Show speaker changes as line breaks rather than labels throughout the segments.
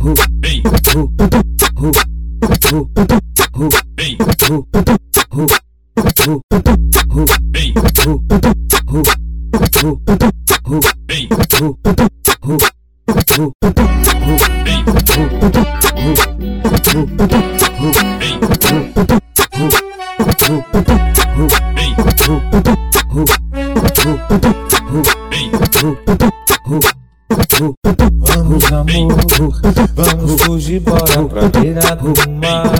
who, who, who, who, who, who, who, who, who, hey, who, who, who, who, hey, who, who, who, who, hey, who, who, who, who, hey, who, who, who, who, hey, who, who, who, hey, who, Vamos amor, vamos fugir, bora pra beira do mar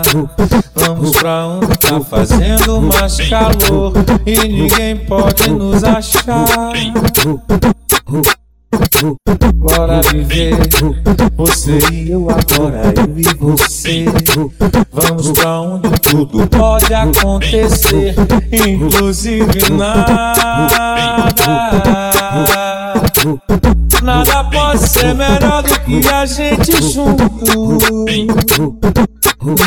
Vamos pra onde tá fazendo mais calor E ninguém pode nos achar Bora viver, você e eu agora, eu e você. Vamos pra onde tudo pode acontecer, inclusive nada. Nada pode ser melhor do que a gente junto.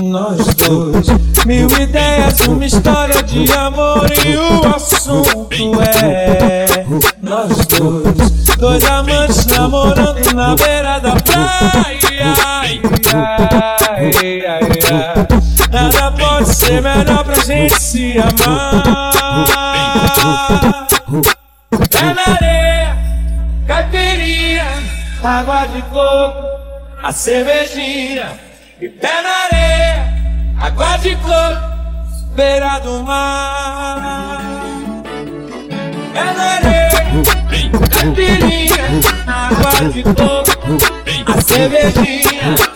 Nós dois, mil ideias, uma história de amor e o assunto é nós dois, dois amantes namorando na beira da praia. Ai, ai, ai, Nada pode ser melhor pra gente se amar. Água de coco, a cervejinha. E pé na areia, água de coco, beira do mar. Pé na areia, caipirinha, água de coco, a cervejinha.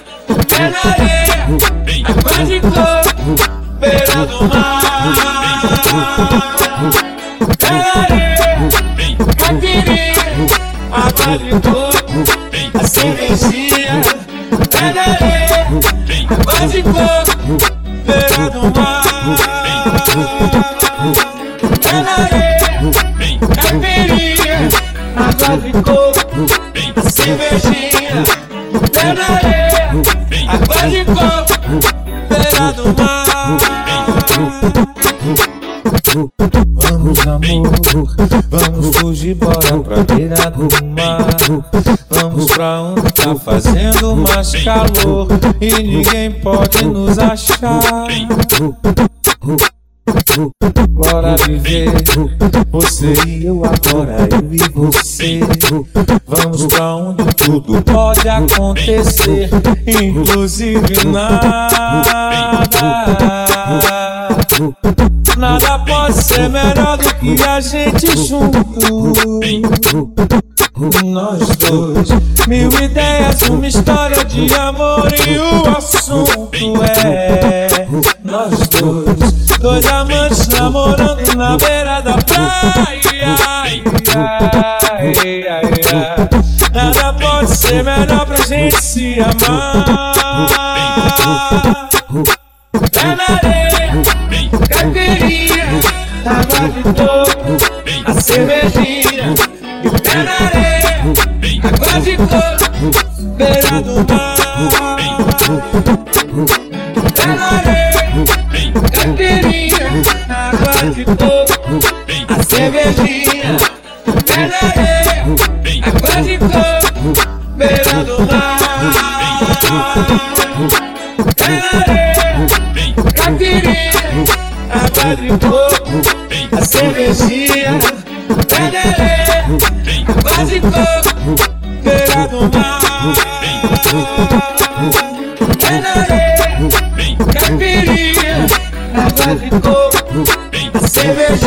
Água de coco, a cervejinha. Areia, água de coco, beira do mar. Areia, caipirinha, água de coco, a cervejinha. Areia, água de coco, beira do mar. Vamos fugir, bora pra beira do mar. Vamos pra onde tá fazendo mais calor E ninguém pode nos achar. Bora viver, você e eu agora, eu e você. Vamos pra onde tudo pode acontecer Inclusive nada Nada pode ser melhor do que a gente junto. Nós dois, mil ideias, uma história de amor e o assunto é nós dois, dois amantes namorando na beira da praia. Ai, ai, ai, ai. Nada pode ser melhor pra gente se amar. Pé na areia, de a cervejinha. E pé na areia, água de coco, beira do mar. Pé na areia, caipirinha, água de coco, a cervejinha. Pé na areia, água de coco, beira do mar. Coco, a cervejinha. De coco, beira do mar. Areia, caipirinha, coco, a cervejinha.